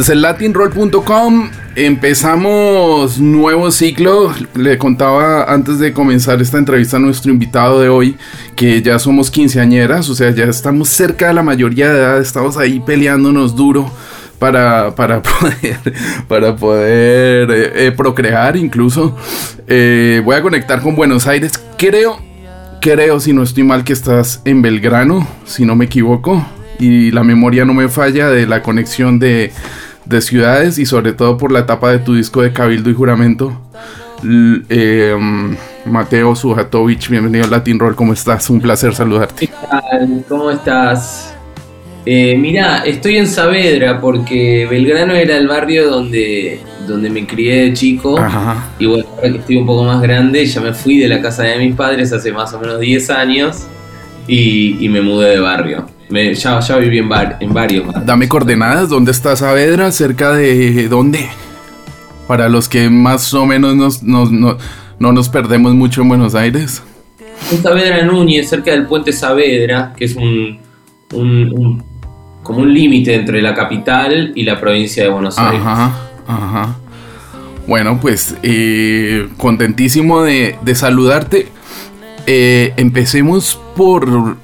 Este es el latinroll.com. Empezamos nuevo ciclo. Le contaba antes de comenzar esta entrevista a nuestro invitado de hoy que ya somos quinceañeras, o sea, ya estamos cerca de la mayoría de edad, estamos ahí peleándonos duro para, para poder, para poder eh, eh, procrear incluso. Eh, voy a conectar con Buenos Aires. Creo, creo, si no estoy mal, que estás en Belgrano, si no me equivoco. Y la memoria no me falla de la conexión de, de ciudades y sobre todo por la etapa de tu disco de Cabildo y Juramento. L- eh, Mateo Sujatovich, bienvenido a Latin Roll, ¿cómo estás? Un placer saludarte. ¿Qué tal? ¿Cómo estás? Eh, mirá, estoy en Saavedra porque Belgrano era el barrio donde, donde me crié de chico. Ajá. Y bueno, ahora que estoy un poco más grande, ya me fui de la casa de mis padres hace más o menos 10 años y, y me mudé de barrio. Me- ya, ya viví en, var- en varios barrios. Dame coordenadas, ¿dónde está Saavedra? ¿Cerca de dónde? Para los que más o menos nos, nos- no, no nos perdemos mucho en Buenos Aires. En Saavedra Núñez, cerca del puente Saavedra, que es un, un- un- como un límite entre la capital y la provincia de Buenos Aires. Ajá, ajá. Bueno, pues eh, contentísimo de, de saludarte. Eh, empecemos por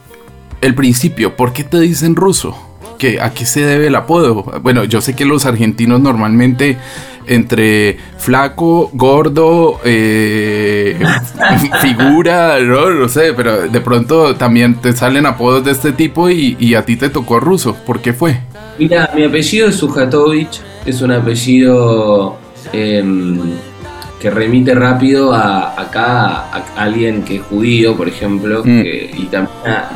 el principio. ¿Por qué te dicen ruso? ¿Qué, ¿A qué se debe el apodo? Bueno, yo sé que los argentinos normalmente entre flaco, gordo, eh, figura, no, no sé, pero de pronto también te salen apodos de este tipo y, y a ti te tocó ruso. ¿Por qué fue? Mira, mi apellido es Sujatovich, es un apellido em, que remite rápido a acá a, alguien que es judío, por ejemplo, Mm. que- y también a,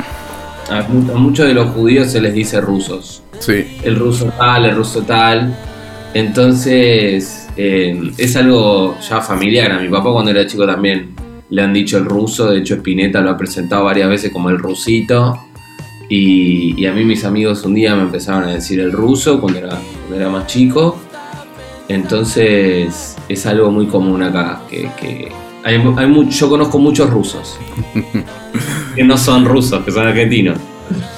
a mu- a muchos de los judíos se les dice rusos. Sí. El ruso tal, el ruso tal. Entonces, em, es algo ya familiar. A mi papá cuando era chico también le han dicho el ruso, de hecho Spinetta lo ha presentado varias veces como el rusito. Y, y a mí mis amigos un día me empezaron a decir el ruso cuando era, cuando era más chico. Entonces es algo muy común acá. Que, que hay, hay yo conozco muchos rusos. que no son rusos, que son argentinos.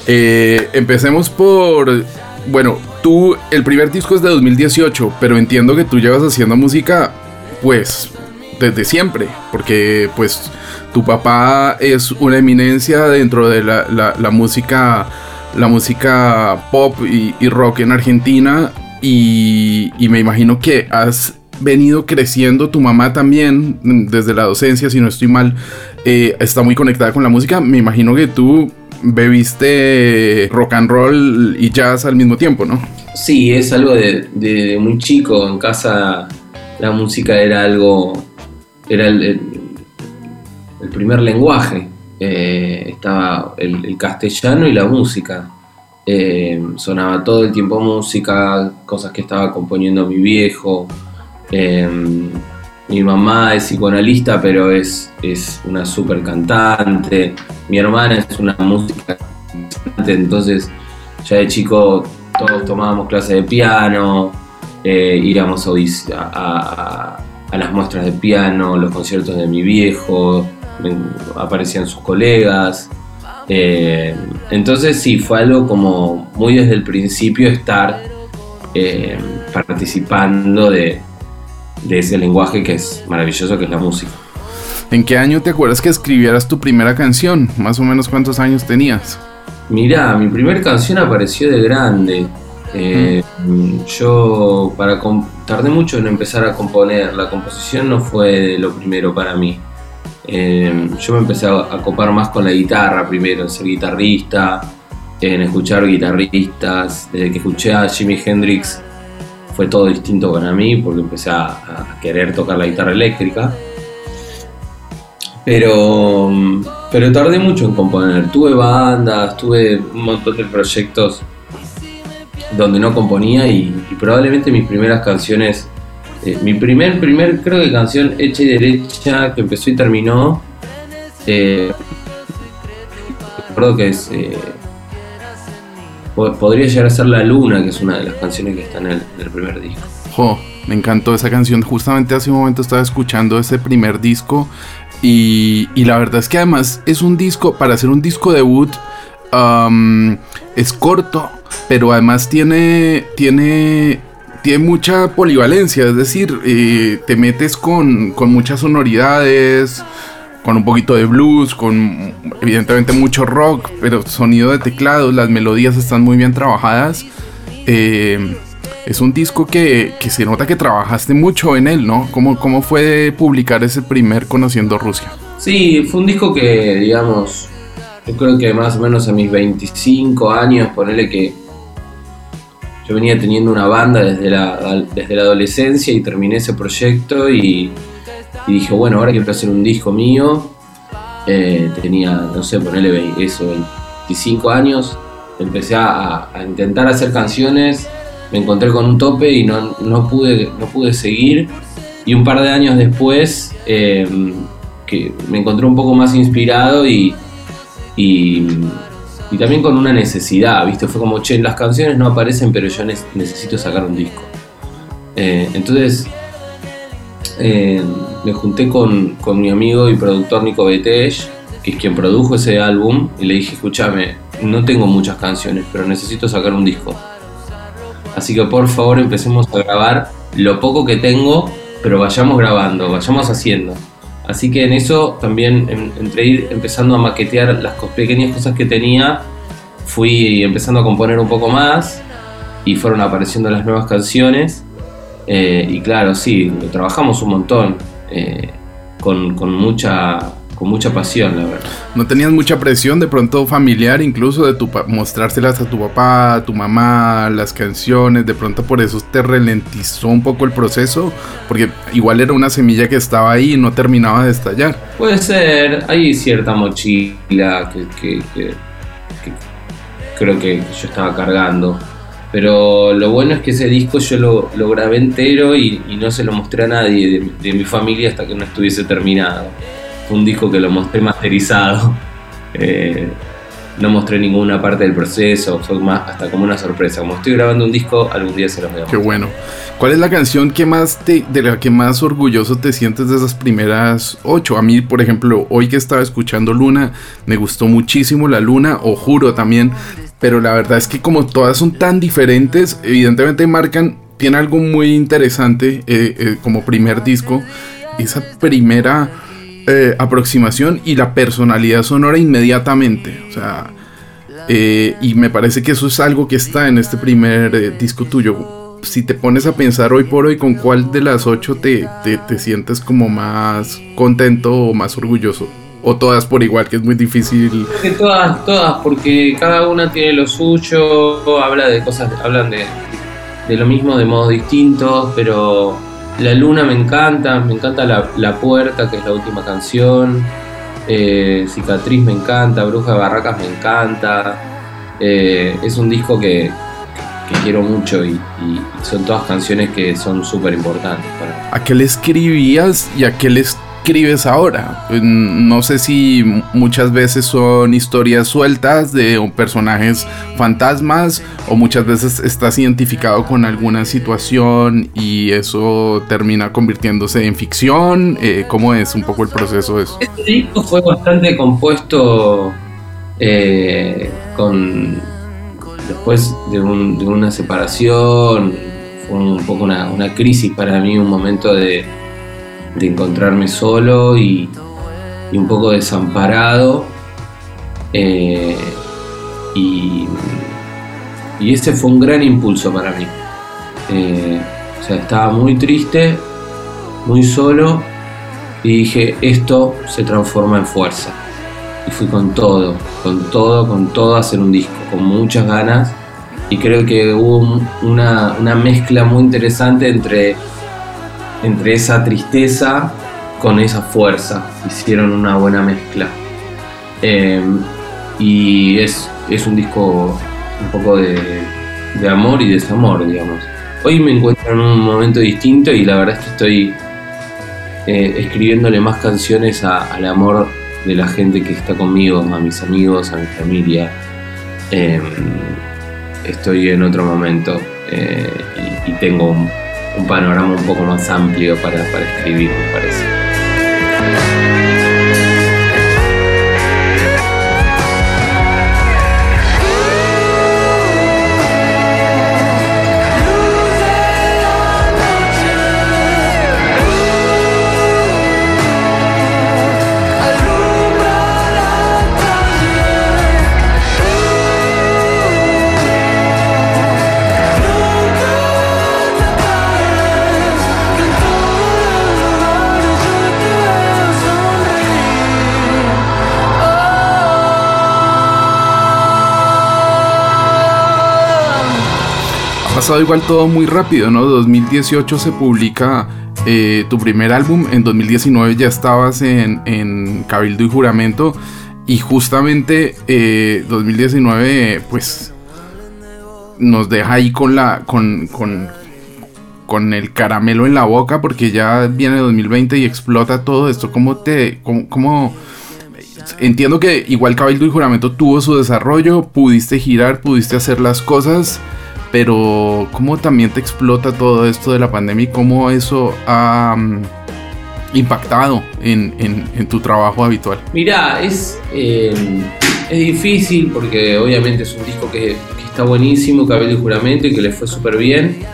Eh, empecemos por. Bueno, tú, el primer disco es de 2018, pero entiendo que tú llevas haciendo música, pues, desde siempre, porque, pues, tu papá es una eminencia dentro de la, música, la música pop y, y rock en Argentina, y, y me imagino que has venido creciendo, tu mamá también, mm, desde la docencia, si no estoy mal, eh, está muy conectada con la música, me imagino que tú bebiste rock and roll y jazz al mismo tiempo, ¿no? Sí, es algo de, muy chico. En casa la música era algo. Era el, el- primer lenguaje. Eh, estaba el, el castellano y la música. Eh, sonaba todo el tiempo música, cosas que estaba componiendo mi viejo. Eh, mi mamá es psicoanalista, pero es, es una super cantante. Mi hermana es una música cantante, entonces ya de chico todos tomábamos clases de piano, eh, íbamos a, a- las muestras de piano, los conciertos de mi viejo, aparecían sus colegas. eh, entonces sí, fue algo como muy desde el principio estar eh, participando de, de ese lenguaje que es maravilloso, que es la música. ¿En qué año te acuerdas que escribieras tu primera canción? Más o menos cuántos años tenías. Mirá, mi primera canción apareció de grande. Eh, Yo para tardé mucho en empezar a componer. La composición no fue lo primero para mí. Eh, yo me empecé a, a copar más con la guitarra primero, en ser guitarrista, en escuchar guitarristas. Desde que escuché a Jimi Hendrix fue todo distinto para mí porque empecé a, querer tocar la guitarra eléctrica. Pero, pero tardé mucho en componer. Tuve bandas, tuve un montón de proyectos donde no componía y, probablemente mis primeras canciones eh, mi primer, primer, creo que canción hecha y derecha que empezó y terminó. Eh, recuerdo que es. eh, podría llegar a ser La Luna, que es una de las canciones que están en el, primer disco. Jo, me encantó esa canción. Justamente hace un momento estaba escuchando ese primer disco. Y, y la verdad es que además es un disco, para hacer un disco debut, es corto, pero además tiene, tiene, tiene mucha polivalencia. Es decir, eh, te metes con, con muchas sonoridades, con un poquito de blues, con evidentemente mucho rock, pero sonido de teclados, las melodías están muy bien trabajadas. Eh, es un disco que, que se nota que trabajaste mucho en él, ¿no? ¿Cómo, ¿Cómo fue publicar ese primer Conociendo Rusia? Sí, fue un disco que, digamos, yo creo que más o menos a mis 25 años, ponele que yo venía teniendo una banda desde la, desde la adolescencia y terminé ese proyecto y, y dije, bueno, ahora quiero hacer un disco mío. Eh, tenía, no sé, ponele eso, 25 años. Empecé a, intentar hacer canciones, me encontré con un tope y no, no, pude, no pude seguir. Y un par de años después, eh, que me encontré un poco más inspirado y, y, también con una necesidad, ¿viste? Fue como, che, las canciones no aparecen, pero yo ne- necesito sacar un disco. Eh, entonces, eh, me junté con, con mi amigo y productor Nico Betech, que es quien produjo ese álbum, y le dije, escúchame, no tengo muchas canciones, pero necesito sacar un disco. Así que por favor empecemos a grabar lo poco que tengo, pero vayamos grabando, vayamos haciendo. Así que en eso también, en- entre ir empezando a maquetear las pequeñas cosas que tenía, fui empezando a componer un poco más y fueron apareciendo las nuevas canciones. Eh, y claro, sí, lo trabajamos un montón, eh, con, con mucha, con mucha pasión, la verdad. ¿No tenías mucha presión de pronto familiar, incluso de tu mostrárselas a tu papá, a tu mamá, las canciones? De pronto por eso te ralentizó un poco el proceso, porque igual era una semilla que estaba ahí y no terminaba de estallar. Puede ser, hay cierta mochila que, que- que- que creo que yo estaba cargando. Pero lo bueno es que ese disco yo lo, lo grabé entero y, y no se lo mostré a nadie de, de mi familia hasta que no estuviese terminado. Fue un disco que lo mostré masterizado. Eh, no mostré ninguna parte del proceso, fue más hasta como una sorpresa. Como estoy grabando un disco, algún día se los voy a Qué mostrar. bueno. ¿Cuál es la canción que más te, de la que más orgulloso te sientes de esas primeras ocho? A mí, por ejemplo, hoy que estaba escuchando Luna, me gustó muchísimo la Luna, o Juro también, pero la verdad es que como todas son tan diferentes, evidentemente marcan, tiene algo muy interesante eh, eh, como primer disco, esa primera eh, aproximación y la personalidad sonora inmediatamente, o sea... Y me parece que eso es algo que está en este primer disco tuyo. Si te pones a pensar hoy por hoy con cuál de las ocho te, te, te sientes como más contento o más orgulloso. O todas por igual, que es muy difícil. Creo que todas, todas, porque cada una tiene lo suyo, habla de cosas, hablan de, de lo mismo de modos distintos, pero La Luna me encanta, me encanta La, La Puerta, que es la última canción, eh, Cicatriz me encanta, Bruja de Barracas me encanta, eh, es un disco que, que quiero mucho y, y son todas canciones que son súper importantes para mí. ¿A qué le escribías y a qué le escribes ahora? Eh, No sé si muchas veces son historias sueltas de personajes fantasmas o muchas veces estás identificado con alguna situación y eso termina convirtiéndose en ficción. Eh, ¿Cómo es un poco el proceso de eso? Este disco fue bastante compuesto eh, con después de, un- de una separación, fue un poco una, una crisis para mí, un momento de, de encontrarme solo y, un poco desamparado. eh, y, y ese fue un gran impulso para mí. Eh, o sea, estaba muy triste, muy solo y dije, esto se transforma en fuerza. Y fui con todo, con todo, con todo a hacer un disco, con muchas ganas. Y creo que hubo un- una, una mezcla muy interesante entre, entre esa tristeza con esa fuerza. Hicieron una buena mezcla. Eh, y es, es un disco un poco de, de amor y desamor, digamos. hoy me encuentro en un momento distinto y la verdad es que estoy eh, escribiéndole más canciones al amor de la gente que está conmigo, a mis amigos, a mi familia. Eh, estoy en otro momento eh, y, y tengo un, un panorama un poco más amplio para, para escribir, me parece. Pasado igual todo muy rápido, ¿no? 2018 se publica eh, tu primer álbum, en 2019 ya estabas en, en Cabildo y Juramento y justamente eh, 2019 pues nos deja ahí con la con, con, con el caramelo en la boca porque ya viene 2020 y explota todo esto. ¿Cómo te... cómo, cómo- Entiendo que igual Cabildo y Juramento tuvo su desarrollo, pudiste girar, pudiste hacer las cosas, pero ¿cómo también te explota todo esto de la pandemia y cómo eso ha mm, impactado en, en- tu trabajo habitual? Mirá, es, eh, es difícil porque obviamente es un disco que, que está buenísimo, Cabello y Juramento, y que le fue súper bien.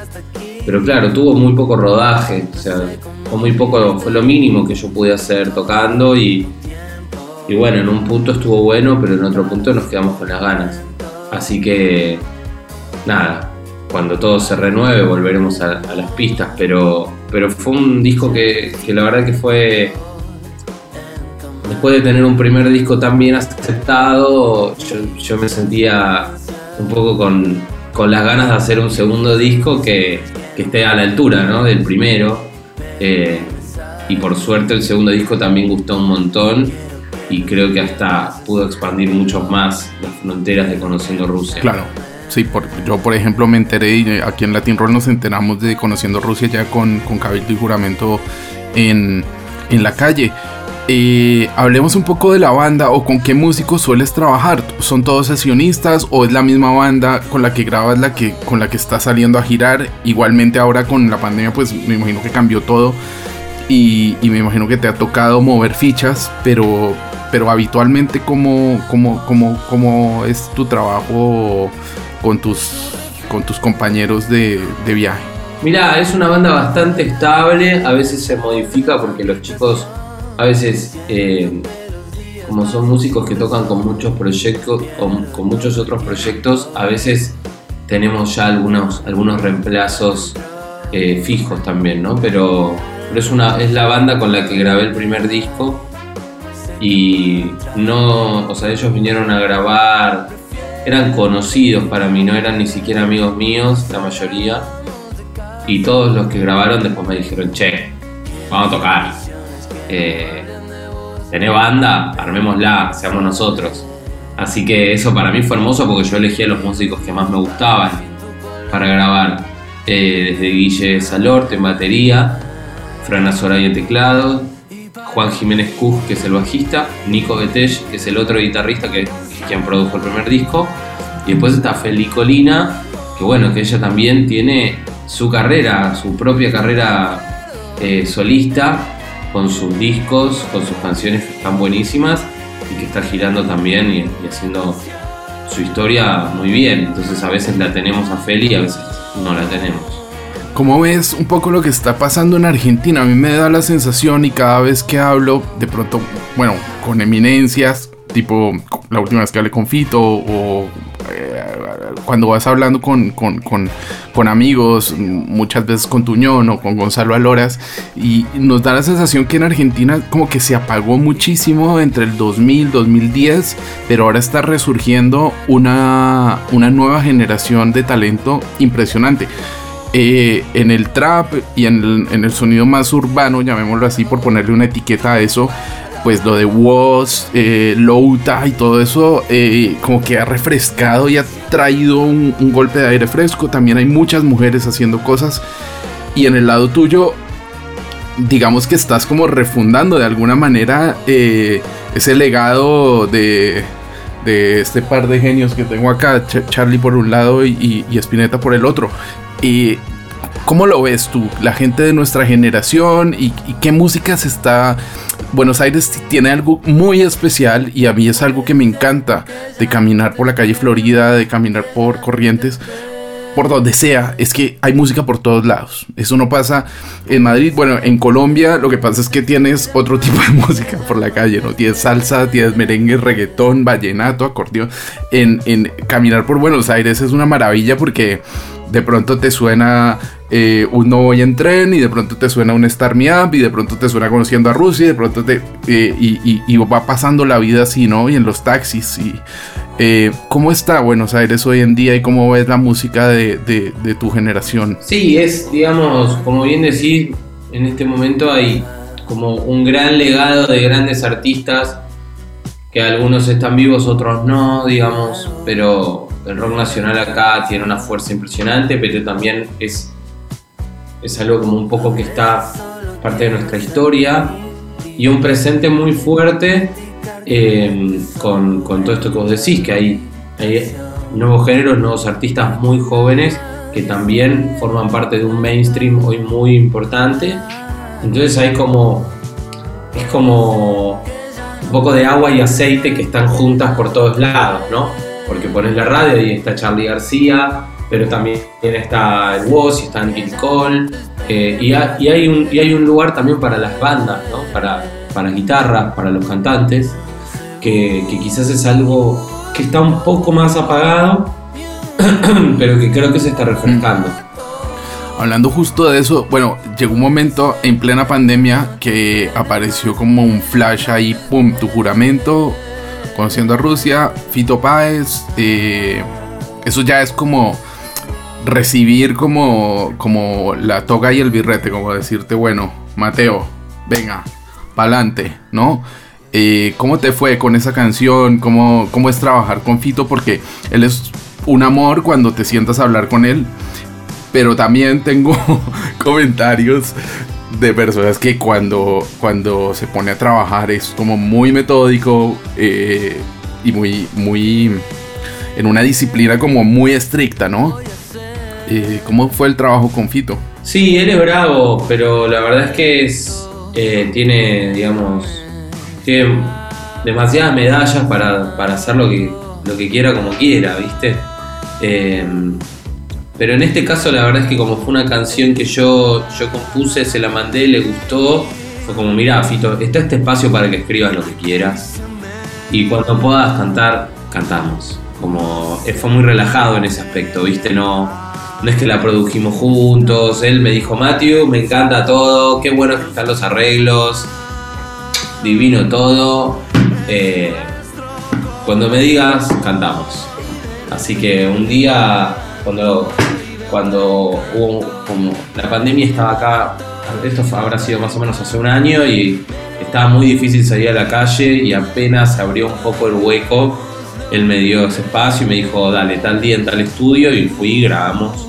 Pero claro, tuvo muy poco rodaje, o sea, fue muy poco, fue lo mínimo que yo pude hacer tocando y bueno, en un punto estuvo bueno, pero en otro punto nos quedamos con las ganas. Así que nada, cuando todo se renueve volveremos a, a las pistas, pero, pero fue un disco que, que la verdad que fue después de tener un primer disco tan bien aceptado, yo, yo me sentía un poco con, con las ganas de hacer un segundo disco que, que esté a la altura ¿no? del primero. Eh, y por suerte el segundo disco también gustó un montón y creo que hasta pudo expandir mucho más las fronteras de Conociendo Rusia. Claro. Sí, por- yo por ejemplo me enteré y eh, aquí en Latin Roll nos enteramos de Conociendo Rusia ya con, con Cabildo y Juramento en, en la calle. Eh, hablemos un poco de la banda o con qué músicos sueles trabajar. ¿Son todos sesionistas o es la misma banda con la que grabas la que con la que estás saliendo a girar? Igualmente ahora con la pandemia pues me imagino que cambió todo y, y me imagino que te ha tocado mover fichas, pero, pero habitualmente cómo, cómo, cómo, cómo es tu trabajo con tus, con tus compañeros de, de viaje. Mirá, es una banda bastante estable, a veces se modifica porque los chicos, a veces, eh, como son músicos que tocan con muchos proyectos, con, con muchos otros proyectos, a veces tenemos ya algunos, algunos reemplazos eh, fijos también, ¿no? Pero, pero es, una, es la banda con la que grabé el primer disco y no, o sea, ellos vinieron a grabar, eran conocidos para mí, no eran ni siquiera amigos míos, la mayoría y todos los que grabaron después me dijeron, che, vamos a tocar. Eh, ¿Tenés banda? Armémosla, seamos nosotros. Así que eso para mí fue hermoso porque yo elegí a los músicos que más me gustaban para grabar. Eh, desde Guille Salorte en batería, Fran Azoraya en teclado, Juan Jiménez Cuz, que es el bajista, Nico Betech, que es el otro guitarrista que, quien produjo el primer disco, y después está Feli Colina, que bueno, que ella también tiene su carrera, su propia carrera eh, solista, con sus discos, con sus canciones que están buenísimas y que está girando también y, y haciendo su historia muy bien. Entonces a veces la tenemos a Feli y a veces no la tenemos. ¿Cómo ves un poco lo que está pasando en Argentina? A mí me da la sensación y cada vez que hablo, de pronto, bueno, con eminencias, tipo la última vez que hablé con Fito o eh, cuando vas hablando con, con, con, con amigos, muchas veces con Tuñón o con Gonzalo Aloras, y nos da la sensación que en Argentina como que se apagó muchísimo entre el 2000, 2010, pero ahora está resurgiendo una, una nueva generación de talento impresionante. Eh, en el trap y en el, en el sonido más urbano, llamémoslo así por ponerle una etiqueta a eso, pues lo de Woz, eh, Louta y todo eso, eh, como que ha refrescado y ha traído un, golpe de aire fresco. También hay muchas mujeres haciendo cosas. Y en el lado tuyo, digamos que estás como refundando de alguna manera eh, ese legado de, de este par de genios que tengo acá, Ch- Charlie por un lado y, y, y Spinetta por el otro. Y ¿Cómo lo ves tú? La gente de nuestra generación y, qué música se está... Buenos Aires tiene algo muy especial y a mí es algo que me encanta de caminar por la calle Florida, de caminar por Corrientes, por donde sea, es que hay música por todos lados. Eso no pasa en Madrid. Bueno, en Colombia lo que pasa es que tienes otro tipo de música por la calle, ¿no? Tienes salsa, tienes merengue, reggaetón, vallenato, acordeón. En, en caminar por Buenos Aires es una maravilla porque de pronto te suena eh, un no voy en tren y de pronto te suena un Star Me Up y de pronto te suena conociendo a Rusia y de pronto te... eh, y, va pasando la vida así, ¿no? Y en los taxis y... eh, ¿Cómo está Buenos Aires hoy en día y cómo ves la música de- de tu generación? Sí, es, digamos, como bien decís, en este momento hay como un gran legado de grandes artistas, que algunos están vivos, otros no, digamos, pero el rock nacional acá tiene una fuerza impresionante, pero también es, es algo como un poco que está parte de nuestra historia y un presente muy fuerte eh, con, con todo esto que vos decís, que hay, hay nuevos géneros, nuevos artistas muy jóvenes que también forman parte de un mainstream hoy muy importante. Entonces hay como, es como un poco de agua y aceite que están juntas por todos lados, ¿no? Porque pones la radio y está Charlie García, pero también está el Woz y está Nicky Nicole, eh, y, ha- y hay un, y hay un lugar también para las bandas, ¿no? Para, para guitarras, para los cantantes, que, que quizás es algo que está un poco más apagado, pero que creo que se está refrescando. Hablando justo de eso, bueno, llegó un momento en plena pandemia que apareció como un flash ahí, pum, tu juramento, conociendo a Rusia, Fito Páez, eh, eso ya es como recibir como, como la toga y el birrete, como decirte, bueno, Mateo, venga, pa'lante, ¿no? Eh, ¿Cómo te fue con esa canción? ¿Cómo, ¿Cómo es trabajar con Fito? Porque él es un amor cuando te sientas a hablar con él pero también tengo comentarios de personas que cuando, cuando se pone a trabajar es como muy metódico eh, y muy, muy en una disciplina como muy estricta, ¿no? Eh, ¿Cómo fue el trabajo con Fito? Sí, él es bravo, pero la verdad es que es, eh, tiene, digamos, tiene demasiadas medallas para, para hacer lo que, lo que quiera como quiera, ¿viste? Pero en este caso la verdad es que como fue una canción que yo, yo compuse, se la mandé, le gustó, fue como, mira, Fito, está este espacio para que escribas lo que quieras y cuando puedas cantar, cantamos. Como eh, fue muy relajado en ese aspecto, ¿viste? No, no es que la produjimos juntos. Él me dijo, Matthew, me encanta todo, qué bueno que están los arreglos, divino todo. Eh, cuando me digas, cantamos. Así que un día, cuando, cuando hubo como la pandemia estaba acá, esto habrá sido más o menos hace un año y estaba muy difícil salir a la calle y apenas se abrió un poco el hueco, él me dio ese espacio y me dijo, dale, tal día en tal estudio y fui y grabamos.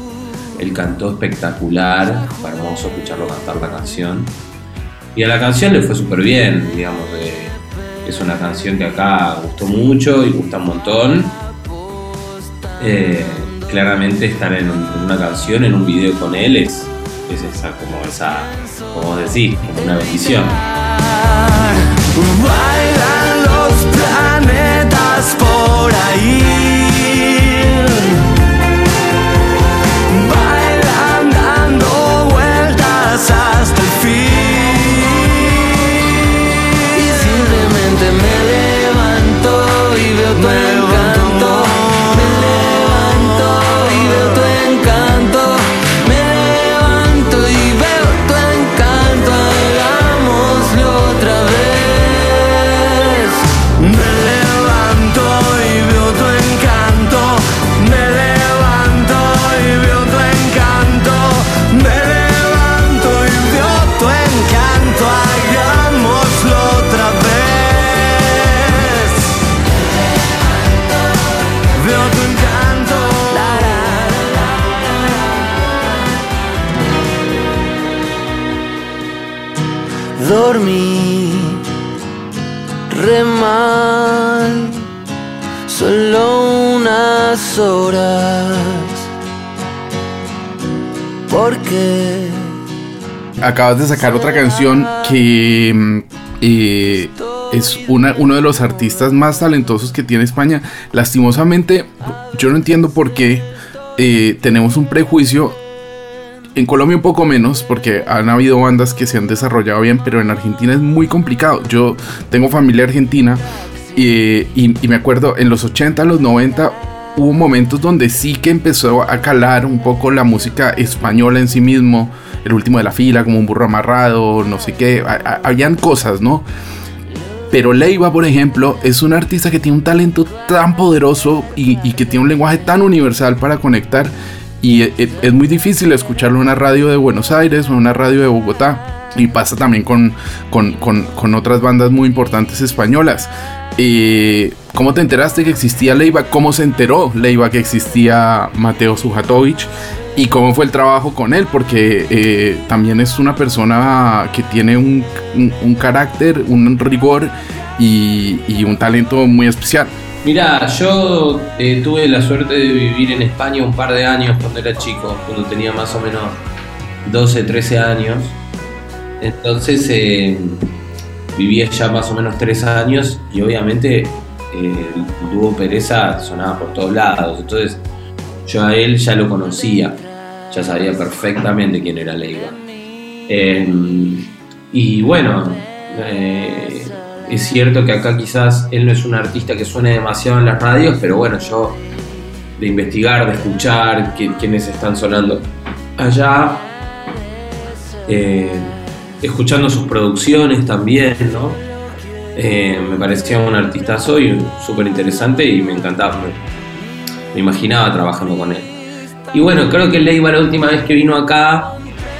Él cantó espectacular, fue hermoso escucharlo cantar la canción. Y a la canción le fue súper bien, digamos, es una canción que acá gustó mucho y gusta un montón. Eh, claramente estar en, un- en una canción, en un video con él es, es esa, como esa, como vos decís, como una bendición. Acabas de sacar otra canción que mm, es una- uno de los artistas más talentosos que tiene España. Lastimosamente, yo no entiendo por qué eh, tenemos un prejuicio. En Colombia un poco menos, porque han habido bandas que se han desarrollado bien, pero en Argentina es muy complicado. Yo tengo familia argentina eh, y, y me acuerdo en los 80, los 90 hubo momentos donde sí que empezó a calar un poco la música española en sí mismo. El último de la fila, como un burro amarrado, no sé qué. ha- ha- Habían cosas, ¿no? Pero Leiva, por ejemplo, es un artista que tiene un talento tan poderoso y, y que tiene un lenguaje tan universal para conectar. Y e- e- es, muy difícil escucharlo en una radio de Buenos Aires o en una radio de Bogotá. Y pasa también con, con, con- con otras bandas muy importantes españolas. Eh, ¿Cómo te enteraste que existía Leiva? ¿Cómo se enteró Leiva que existía Mateo Sujatovic? ¿Y cómo fue el trabajo con él? Porque eh, también es una persona que tiene un, carácter, un rigor y, un talento muy especial. Mira, yo eh, tuve la suerte de vivir en España un par de años cuando era chico, cuando tenía más o menos 12, 13 años. Entonces eh, viví allá más o menos 3 años y obviamente eh, el dúo Pereza sonaba por todos lados. Entonces yo a él ya lo conocía, ya sabía perfectamente quién era Leiva. Eh, y bueno, eh, es cierto que acá quizás él no es un artista que suene demasiado en las radios, pero bueno, yo de investigar, de escuchar qui- quiénes están sonando allá, eh, escuchando sus producciones también, ¿no? Eh, me parecía un artistazo y súper interesante y me encantaba, me, imaginaba trabajando con él. Y bueno, creo que Leiva la última vez que vino acá,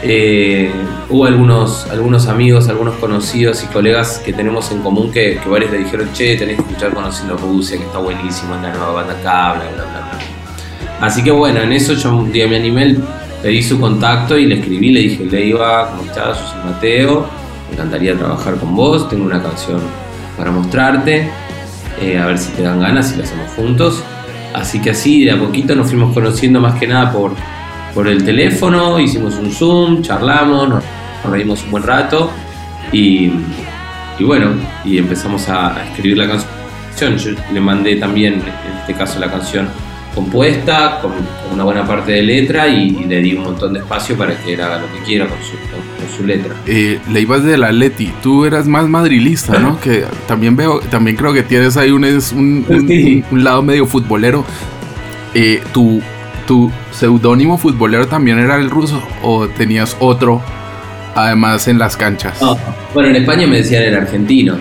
eh, hubo algunos, algunos amigos, algunos conocidos y colegas que tenemos en común que, varios le dijeron, che, tenés que escuchar Conociendo Rusia, que está buenísimo, es la nueva banda acá, bla, bla, bla, bla. Así que bueno, en eso yo un día me animé, pedí su contacto y le escribí, le dije, Leiva, ¿cómo estás? Yo soy Mateo, me encantaría trabajar con vos, tengo una canción para mostrarte, eh, a ver si te dan ganas y la hacemos juntos. Así que así, de a poquito nos fuimos conociendo más que nada por, por el teléfono, hicimos un Zoom, charlamos, nos, nos reímos un buen rato y, bueno, y empezamos a, a escribir la canción. Yo le mandé también, en este caso, la canción compuesta, con, con una buena parte de letra y, y le di un montón de espacio para que él haga lo que quiera con su, con- con su letra. Eh, Leivas del Atleti, tú eras más madrilista, ¿no? Que también veo, también creo que tienes ahí un, un, un- un lado medio futbolero. Eh, tu, tu seudónimo futbolero también era el ruso o tenías otro, además en las canchas. No, bueno, en España me decían el argentino.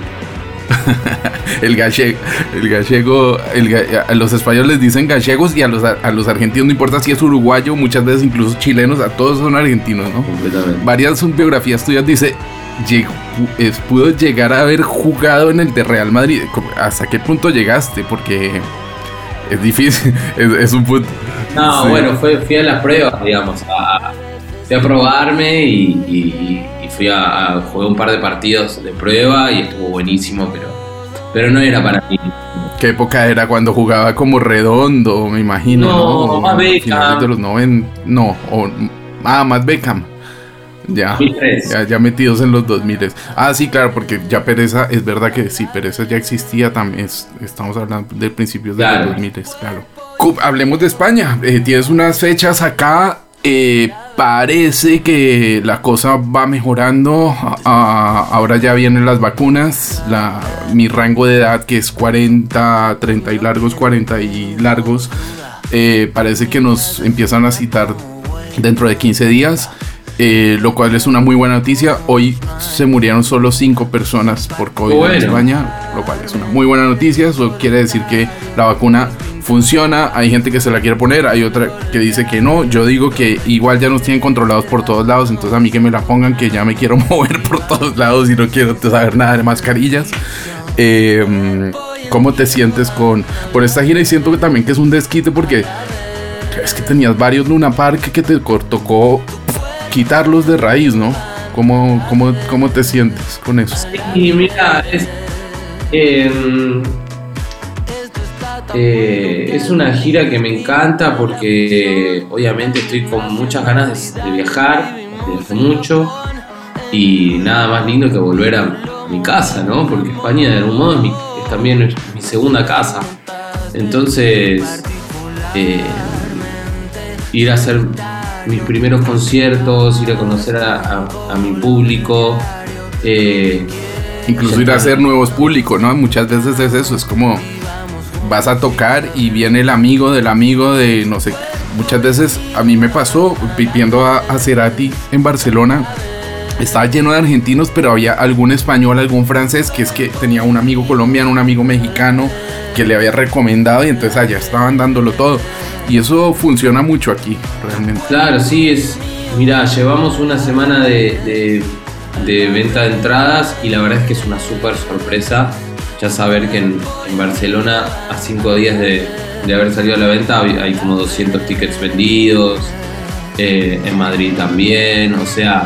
El gallego, el gallego, el ga- a los españoles dicen gallegos y a los, a los argentinos no importa si es uruguayo, muchas veces incluso chilenos, a todos son argentinos, ¿no? Completamente. varias biografías tuyas dice llegó- es- pudo llegar a haber jugado en el de Real Madrid. ¿Hasta qué punto llegaste? Porque es difícil, es, es un punto. No, Sí. bueno, fue, fui a las pruebas, digamos. a- fui a probarme y fui a, a- jugué un par de partidos de prueba y estuvo buenísimo, pero, pero no era para mí. ¿Qué época era cuando jugaba como redondo? Me imagino. No, ¿no? más Beckham. De los 90. No, o, ah, más Beckham. Ya, 2003. ya, ya metidos en los 2000. Ah, sí, claro, porque ya Pereza, es verdad que sí, Pereza ya existía también. es- estamos hablando de principios de Claro. los 2000, claro. Hablemos de España. eh, tienes unas fechas acá. eh, parece que la cosa va mejorando. ah, ahora ya vienen las vacunas. La, mi rango de edad, que es 40, 30 y largos, 40 y largos, eh, parece que nos empiezan a citar dentro de 15 días. eh, lo cual es una muy buena noticia. Hoy se murieron solo 5 personas por COVID Bueno. en España, lo cual es una muy buena noticia. Eso quiere decir que la vacuna funciona. Hay gente que se la quiere poner, hay otra que dice que no. Yo digo que igual ya nos tienen controlados por todos lados, entonces a mí que me la pongan, que ya me quiero mover por todos lados y no quiero saber nada de mascarillas. Eh, ¿Cómo te sientes con por esta gira? Y siento que también que es un desquite porque es que tenías varios Luna Park que te tocó quitarlos de raíz, ¿no? ¿Cómo, cómo, cómo te sientes con eso? Y mira, es, em, eh, es una gira que me encanta porque obviamente estoy con muchas ganas de, viajar desde hace mucho y nada más lindo que volver a mi casa, ¿no? Porque España de algún modo es, mi- también es mi segunda casa. Entonces, eh, ir a hacer mis primeros conciertos, ir a conocer a mi público. eh, Incluso ir a hacer nuevos públicos, ¿no? Muchas veces es eso, es como vas a tocar y viene el amigo del amigo de no sé. Muchas veces a mí me pasó vi- viendo a, a Cerati en Barcelona. Estaba lleno de argentinos, pero había algún español, algún francés, que es que tenía un amigo colombiano, un amigo mexicano que le había recomendado y entonces allá estaban dándolo todo. Y eso funciona mucho aquí, realmente. Claro, sí, es. Mira, llevamos una semana de, de- de venta de entradas y la verdad es que es una súper sorpresa ya saber que en, Barcelona, a cinco días de, de haber salido a la venta, hay, como 200 tickets vendidos. eh, en Madrid también, o sea,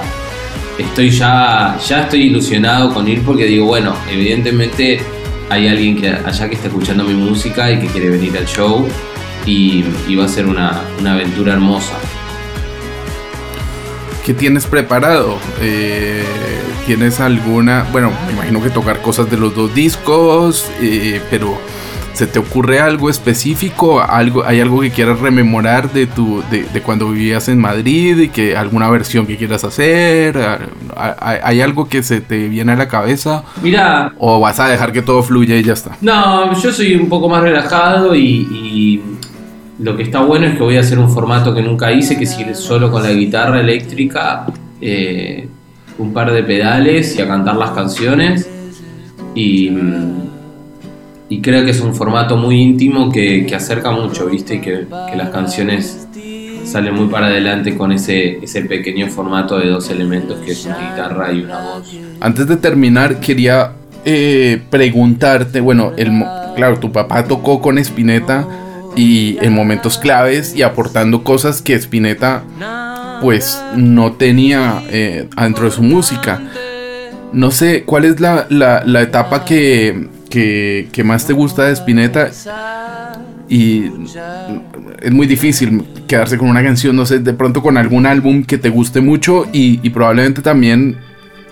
estoy ya, ya estoy ilusionado con ir porque digo, bueno, evidentemente hay alguien allá que está escuchando mi música y que quiere venir al show y, y va a ser una, una aventura hermosa. ¿Qué tienes preparado? Eh, ¿Tienes alguna, bueno, me imagino que tocar cosas de los dos discos, eh, pero ¿se te ocurre algo específico? ¿Algo, ¿Hay algo que quieras rememorar de, tu, de, de cuando vivías en Madrid y que alguna versión que quieras hacer? ¿Hay, hay algo que se te viene a la cabeza? Mira, ¿O vas a dejar que todo fluya y ya está? no, yo soy un poco más relajado y, y lo que está bueno es que voy a hacer un formato que nunca hice, que es solo con la guitarra eléctrica, eh, un par de pedales y a cantar las canciones. Y, y creo que es un formato muy íntimo que, que acerca mucho, ¿viste? Y que, que las canciones salen muy para adelante con ese, ese pequeño formato de dos elementos que es una guitarra y una voz. Antes de terminar, quería eh, preguntarte, bueno, el, claro, tu papá tocó con Spinetta y en momentos claves y aportando cosas que Spinetta pues no tenía eh, dentro de su música. No sé, ¿cuál es la, la- etapa que, que- más te gusta de Spinetta? Y es muy difícil quedarse con una canción, no sé, de pronto con algún álbum que te guste mucho y probablemente también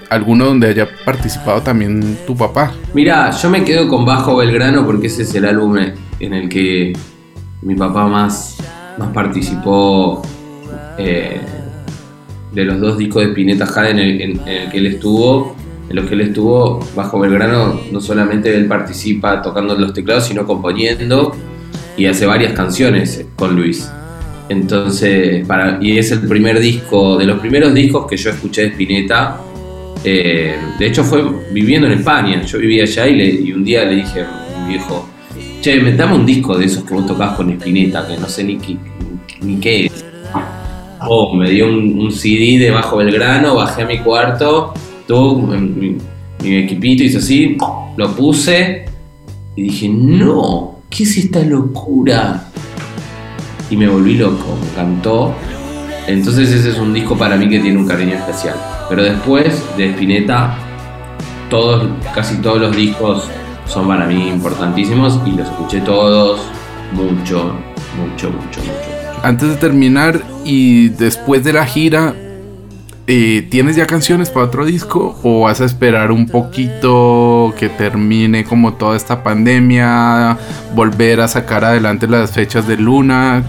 alguno donde haya participado también tu papá. Mira, yo me quedo con Bajo Belgrano porque ese es el álbum en el que mi papá más, más participó eh, de los dos discos de Spinetta Jade en el, que él estuvo. En los que él estuvo, Bajo Belgrano, no solamente él participa tocando los teclados, sino componiendo y hace varias canciones con Luis. Entonces, y es el primer disco, de los primeros discos que yo escuché de Spinetta. Eh, de hecho, fue viviendo en España. Yo vivía allá y, y un día le dije a mi viejo, che, me dame un disco de esos que vos tocás con Spinetta, que no sé ni, qué- ni es. Oh, me dio un, un CD de Bajo Belgrano, bajé a mi cuarto, todo mi, mi equipito hizo así, lo puse y dije, no, ¿qué es esta locura? Y me volví loco, me encantó. Entonces ese es un disco para mí que tiene un cariño especial. Pero después de Spinetta, todos, casi todos los discos son para mí importantísimos y los escuché todos mucho, mucho, mucho, mucho. Antes de terminar y después de la gira, eh, ¿tienes ya canciones para otro disco o vas a esperar un poquito que termine como toda esta pandemia, volver a sacar adelante las fechas de Luna?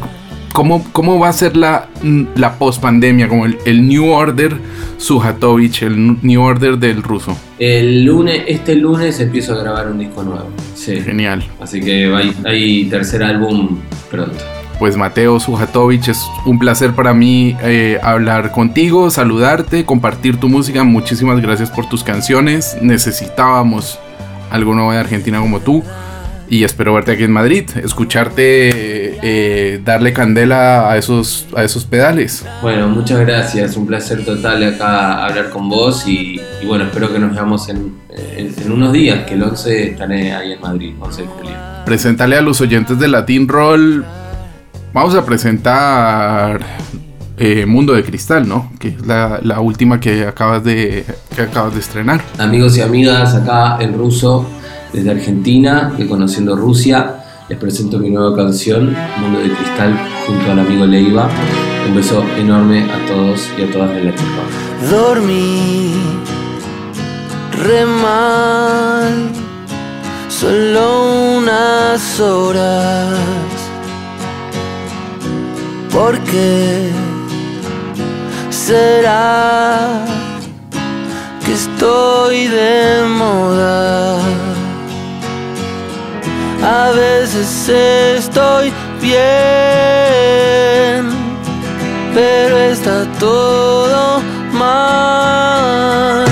¿Cómo, cómo va a ser la, la post-pandemia, como el, el New Order Sujatovich, el New Order del ruso? El lunes, este lunes empiezo a grabar un disco nuevo. Sí. Genial. Así que hay, hay tercer álbum pronto. Pues Mateo Sujatovich, es un placer para mí eh, hablar contigo, saludarte, compartir tu música. Muchísimas gracias por tus canciones. Necesitábamos algo nuevo de Argentina como tú. Y espero verte aquí en Madrid, escucharte, eh, eh, darle candela a esos, a esos pedales. Bueno, muchas gracias. Un placer total acá hablar con vos y, y bueno, espero que nos veamos en, en- en unos días, que el 11 estaré ahí en Madrid, 11 de julio. Preséntale a los oyentes de Latin Roll. Vamos a presentar eh, Mundo de Cristal, ¿no? Que es la, la última que acabas de, que acabas de estrenar. Amigos y amigas, acá en ruso, desde Argentina, de Conociendo Rusia, les presento mi nueva canción, Mundo de Cristal, junto al amigo Leiva. Un beso enorme a todos y a todas de la Rock. Dormí re mal, solo unas horas. ¿Por qué será que estoy de moda? A veces estoy bien, pero está todo mal.